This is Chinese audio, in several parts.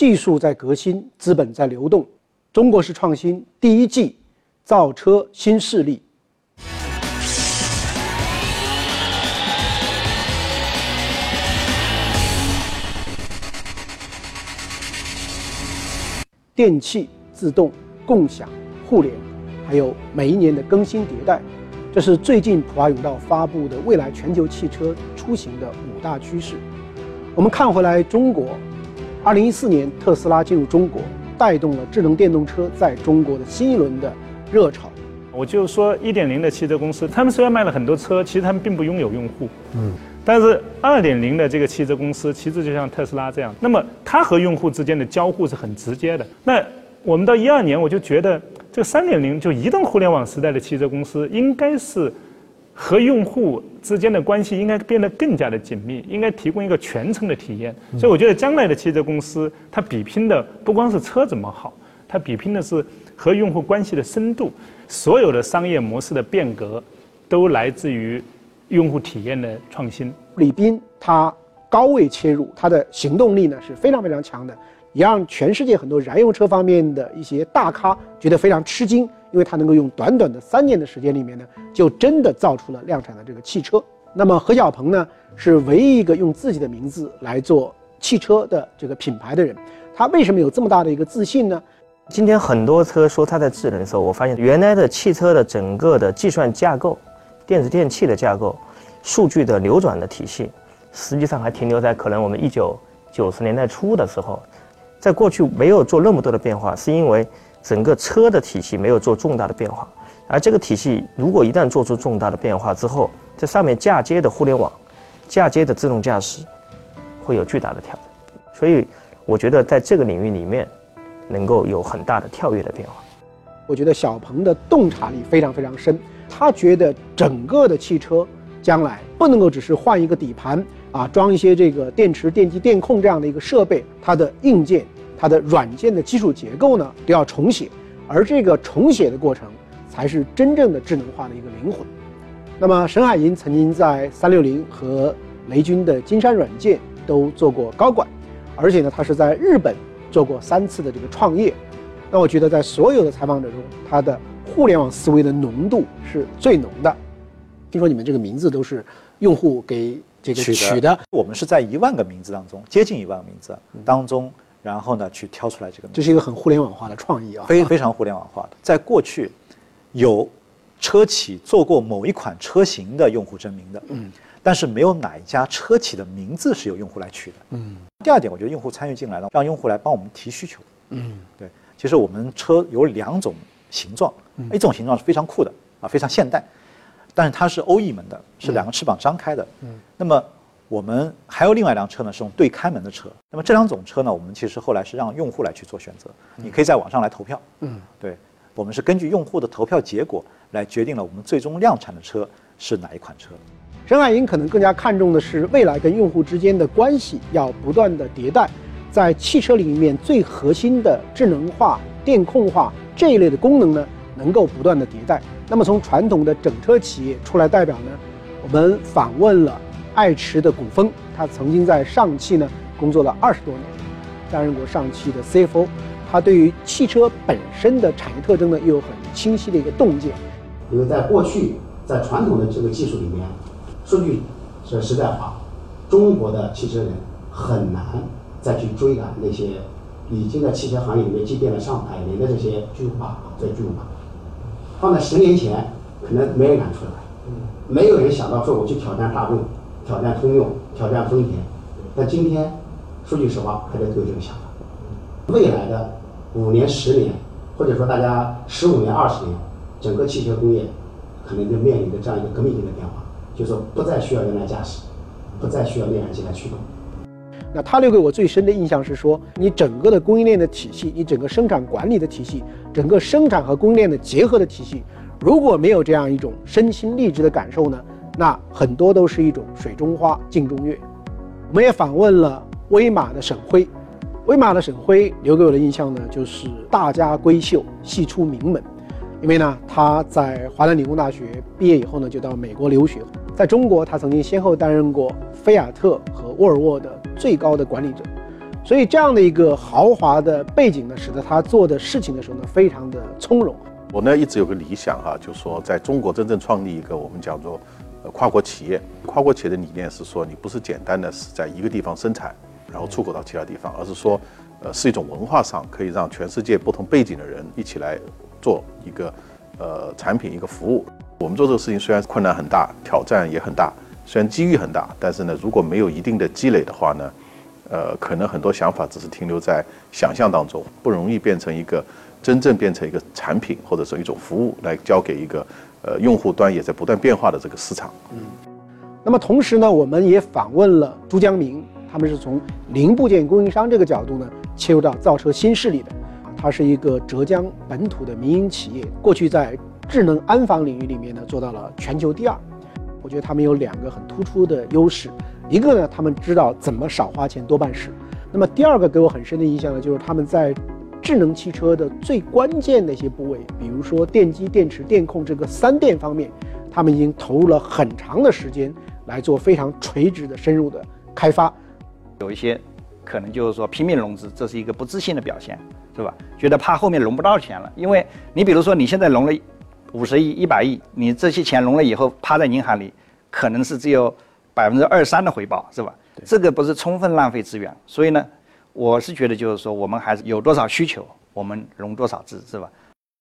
技术在革新，资本在流动。中国式创新第一季，造车新势力。电气、自动、共享、互联，还有每一年的更新迭代，这是最近普华永道发布的未来全球汽车出行的五大趋势。我们看回来，中国，二零一四年特斯拉进入中国，带动了智能电动车在中国的新一轮的热潮。我就说一点零的汽车公司，他们虽然卖了很多车，其实他们并不拥有用户。嗯。但是二点零的这个汽车公司，其实就像特斯拉这样，那么它和用户之间的交互是很直接的。那我们到一二年，我就觉得这个三点零就移动互联网时代的汽车公司，应该是和用户之间的关系应该变得更加的紧密，应该提供一个全程的体验。所以我觉得将来的汽车公司，它比拼的不光是车怎么好，它比拼的是和用户关系的深度。所有的商业模式的变革，都来自于。用户体验的创新，李斌他高位切入，他的行动力呢是非常非常强的，也让全世界很多燃油车方面的一些大咖觉得非常吃惊，因为他能够用短短的三年的时间里面呢，就真的造出了量产的这个汽车。那么何小鹏呢，是唯一一个用自己的名字来做汽车的这个品牌的人，他为什么有这么大的一个自信呢？今天很多车说它在智能的时候，我发现原来的汽车的整个的计算架构。电子电器的架构，数据的流转的体系，实际上还停留在可能我们一九九十年代初的时候，在过去没有做那么多的变化，是因为整个车的体系没有做重大的变化，而这个体系如果一旦做出重大的变化之后，在上面嫁接的互联网，嫁接的自动驾驶，会有巨大的挑战。所以，我觉得在这个领域里面，能够有很大的跳跃的变化。我觉得小鹏的洞察力非常非常深。他觉得整个的汽车将来不能够只是换一个底盘啊，装一些这个电池、电机、电控这样的一个设备，它的硬件、它的软件的基础结构呢都要重写，而这个重写的过程才是真正的智能化的一个灵魂。那么沈海银曾经在三六零和雷军的金山软件都做过高管，而且呢，他是在日本做过三次的这个创业。那我觉得在所有的采访者中，他的。互联网思维的浓度是最浓的。听说你们这个名字都是用户给这个取的，我们是在一万个名字当中，接近一万个名字当中，然后呢去挑出来这个。这是一个很互联网化的创意啊，非非常互联网化的。在过去，有车企做过某一款车型的用户证明的，嗯，但是没有哪一家车企的名字是由用户来取的，嗯。第二点，我觉得用户参与进来了，让用户来帮我们提需求，嗯，对。其实我们车有两种。形状，一种形状是非常酷的啊，非常现代，但是它是欧翼门的，是两个翅膀张开的。嗯，那么我们还有另外一辆车呢，是用对开门的车。那么这两种车呢，我们其实后来是让用户来去做选择，你可以在网上来投票。嗯，对，我们是根据用户的投票结果来决定了我们最终量产的车是哪一款车。沈海英可能更加看重的是未来跟用户之间的关系要不断的迭代，在汽车里面最核心的智能化、电控化。这一类的功能呢，能够不断的迭代。那么从传统的整车企业出来代表呢，我们访问了爱驰的古风，他曾经在上汽呢工作了二十多年，担任过上汽的 CFO。他对于汽车本身的产业特征呢，又有很清晰的一个洞见。因为在过去，在传统的这个技术里面，说句说实在话，中国的汽车人很难再去追赶那些。已经在汽车行业里面积淀了上百年的这些巨无霸，这巨无霸，放在十年前，可能没人敢出来，没有人想到说我去挑战大众、挑战通用、挑战丰田。但今天，说句实话，大家都有这个想法。未来的五年、十年，或者说大家十五年、二十年，整个汽车工业可能就面临着这样一个革命性的变化，就是说不再需要人来驾驶，不再需要内燃机来驱动。那他留给我最深的印象是说，你整个的供应链的体系，你整个生产管理的体系，整个生产和供应链的结合的体系，如果没有这样一种身心励志的感受呢，那很多都是一种水中花镜中月。我们也访问了威马的沈辉，威马的沈辉留给我的印象呢，就是大家闺秀，系出名门。因为呢，他在华南理工大学毕业以后呢，就到美国留学。在中国，他曾经先后担任过菲亚特和沃尔沃的最高的管理者。所以这样的一个豪华的背景呢，使得他做的事情的时候呢，非常的从容。我呢一直有个理想哈，就是说在中国真正创立一个我们叫做呃跨国企业。跨国企业的理念是说，你不是简单的是在一个地方生产，然后出口到其他地方，而是说，呃，是一种文化上可以让全世界不同背景的人一起来做一个呃产品一个服务。我们做这个事情虽然困难很大，挑战也很大，虽然机遇很大，但是呢，如果没有一定的积累的话呢，呃，可能很多想法只是停留在想象当中，不容易变成一个真正变成一个产品或者说一种服务来交给一个呃用户端也在不断变化的这个市场。嗯那么同时呢，我们也访问了朱江明，他们是从零部件供应商这个角度呢切入到造车新势力的。啊，它是一个浙江本土的民营企业，过去在智能安防领域里面呢做到了全球第二。我觉得他们有两个很突出的优势，一个呢，他们知道怎么少花钱多办事。那么第二个给我很深的印象呢，就是他们在智能汽车的最关键的一些部位，比如说电机、电池、电控这个三电方面，他们已经投入了很长的时间来做非常垂直的深入的开发。有一些可能就是说拼命融资，这是一个不自信的表现，是吧？觉得怕后面融不到钱了，因为你比如说你现在融了五十亿、一百亿，你这些钱融了以后趴在银行里，可能是只有百分之二三的回报，是吧？这个不是充分浪费资源，所以呢，我是觉得就是说我们还是有多少需求，我们融多少资，是吧？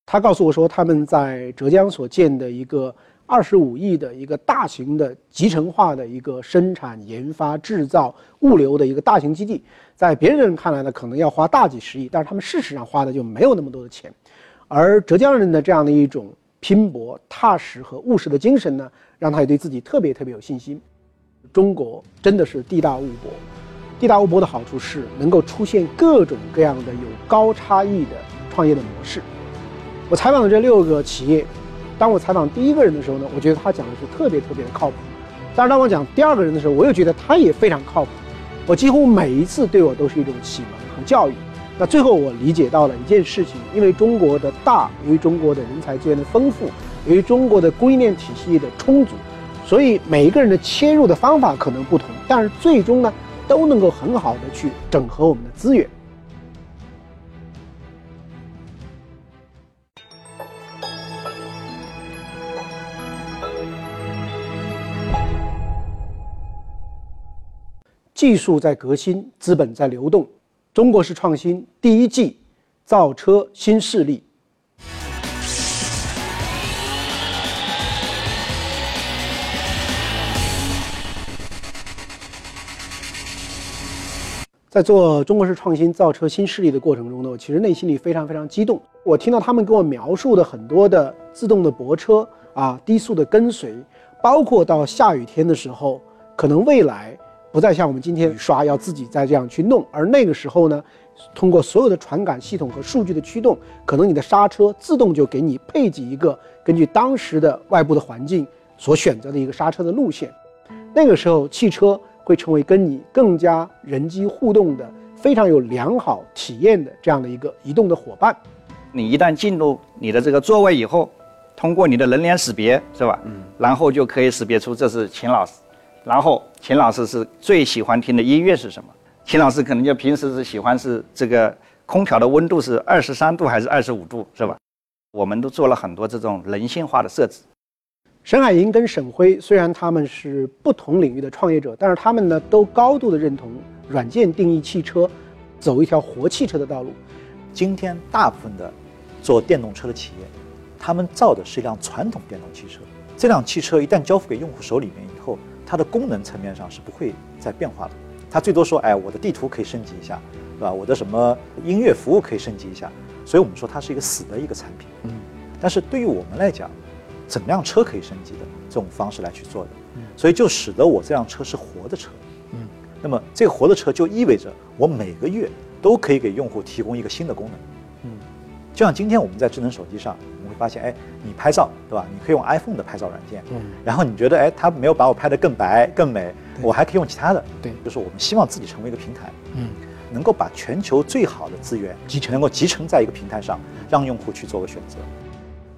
他告诉我说，他们在浙江所建的一个二十五亿的一个大型的集成化的一个生产、研发、制造、物流的一个大型基地，在别人看来呢，可能要花大几十亿，但是他们事实上花的就没有那么多的钱。而浙江人的这样的一种拼搏、踏实和务实的精神呢，让他也对自己特别特别有信心。中国真的是地大物博，地大物博的好处是能够出现各种各样的有高差异的创业的模式。我采访的这六个企业，当我采访第一个人的时候呢，我觉得他讲的是特别特别的靠谱。但是当我讲第二个人的时候，我又觉得他也非常靠谱。我几乎每一次对我都是一种启蒙和教育。那最后我理解到了一件事情，因为中国的大，由于中国的人才资源的丰富，由于中国的供应链体系的充足，所以每一个人的切入的方法可能不同，但是最终呢，都能够很好的去整合我们的资源。技术在革新，资本在流动。中国式创新第一季，造车新势力。在做中国式创新造车新势力的过程中呢，我其实内心里非常非常激动。我听到他们给我描述的很多的自动的泊车啊，低速的跟随，包括到下雨天的时候，可能未来不再像我们今天雨刷要自己再这样去弄，而那个时候呢，通过所有的传感系统和数据的驱动，可能你的刹车自动就给你配给一个根据当时的外部的环境所选择的一个刹车的路线。那个时候，汽车会成为跟你更加人机互动的、非常有良好体验的这样的一个移动的伙伴。你一旦进入你的这个座位以后，通过你的人脸识别，是吧？嗯。然后就可以识别出这是秦老师，然后秦老师是最喜欢听的音乐是什么？秦老师可能就平时是喜欢是这个空调的温度是二十三度还是二十五度，是吧？我们都做了很多这种人性化的设置。沈海银跟沈辉虽然他们是不同领域的创业者，但是他们呢都高度的认同软件定义汽车，走一条活汽车的道路。今天大部分的做电动车的企业，他们造的是一辆传统电动汽车。这辆汽车一旦交付给用户手里面以后，它的功能层面上是不会再变化的。它最多说，哎，我的地图可以升级一下，对吧？我的什么音乐服务可以升级一下。所以我们说它是一个死的一个产品。嗯。但是对于我们来讲，整辆车可以升级的这种方式来去做的，所以就使得我这辆车是活的车。嗯。那么这个活的车就意味着我每个月都可以给用户提供一个新的功能。嗯。就像今天我们在智能手机上，我们会发现，哎，你拍照，对吧？你可以用 iPhone 的拍照软件。嗯。然后你觉得，哎，它没有把我拍得更白更美，我还可以用其他的。对。就是我们希望自己成为一个平台。嗯。能够把全球最好的资源集成，能够集成在一个平台上，让用户去做个选择。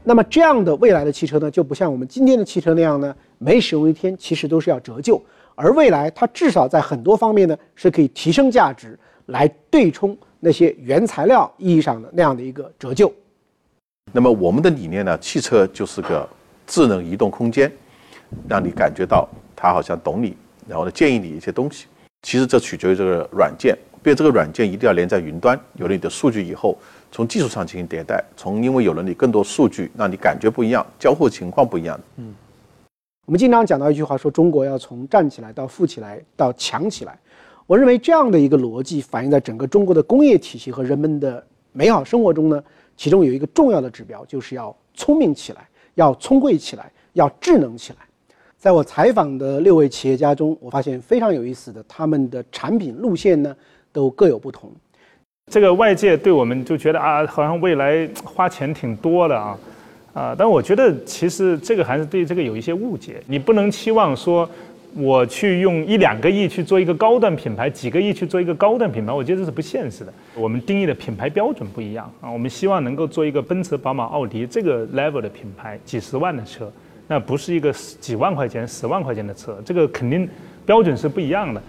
那么这样的未来的汽车呢，就不像我们今天的汽车那样呢，每使用一天其实都是要折旧，而未来它至少在很多方面呢是可以提升价值，来对冲那些原材料意义上的那样的一个折旧。那么我们的理念呢，汽车就是个智能移动空间，让你感觉到它好像懂你，然后呢建议你一些东西。其实这取决于这个软件，并且这个软件一定要连在云端，有了你的数据以后，从技术上进行迭代，从因为有了你更多数据，让你感觉不一样，交互情况不一样。嗯，我们经常讲到一句话，说中国要从站起来到富起来到强起来。我认为这样的一个逻辑反映在整个中国的工业体系和人们的美好生活中呢，其中有一个重要的指标，就是要聪明起来，要聪慧起来，要智能起来。在我采访的六位企业家中，我发现非常有意思的，他们的产品路线呢都各有不同。这个外界对我们就觉得啊，好像未来花钱挺多的啊，啊，但我觉得其实这个还是对这个有一些误解。你不能期望说我去用一两个亿去做一个高端品牌，几个亿去做一个高端品牌，我觉得这是不现实的。我们定义的品牌标准不一样啊，我们希望能够做一个奔驰、宝马、奥迪这个 level 的品牌，几十万的车。那不是一个几万块钱、十万块钱的车，这个肯定标准是不一样的。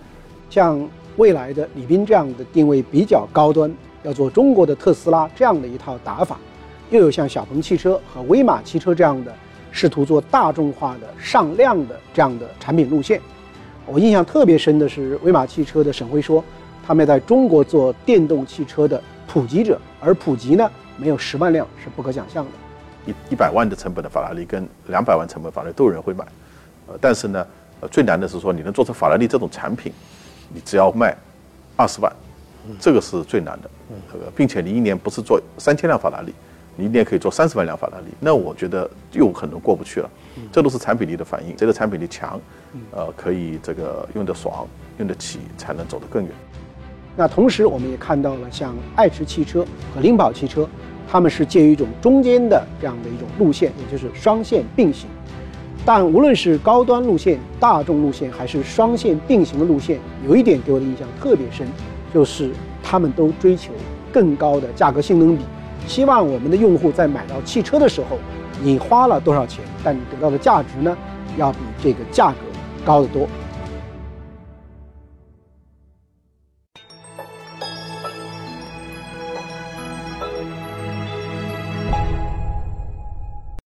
像未来的李斌这样的定位比较高端，要做中国的特斯拉这样的一套打法，又有像小鹏汽车和威马汽车这样的试图做大众化的上量的这样的产品路线。我印象特别深的是威马汽车的沈辉说，他们在中国做电动汽车的普及者，而普及呢没有十万辆是不可想象的。一一百万的成本的法拉利跟两百万成本法拉利都有人会买，呃，但是呢，呃，最难的是说你能做成法拉利这种产品，你只要卖二十万，这个是最难的，这个，并且你一年不是做三千辆法拉利，你一年可以做三十万辆法拉利，那我觉得又可能过不去了，这都是产品力的反应，谁的产品力强，呃，可以这个用得爽，用得起，才能走得更远。那同时我们也看到了像爱驰汽车和灵宝汽车。他们是介于一种中间的这样的一种路线，也就是双线并行。但无论是高端路线、大众路线，还是双线并行的路线，有一点给我的印象特别深，就是他们都追求更高的价格性能比，希望我们的用户在买到汽车的时候，你花了多少钱，但你得到的价值呢，要比这个价格高得多。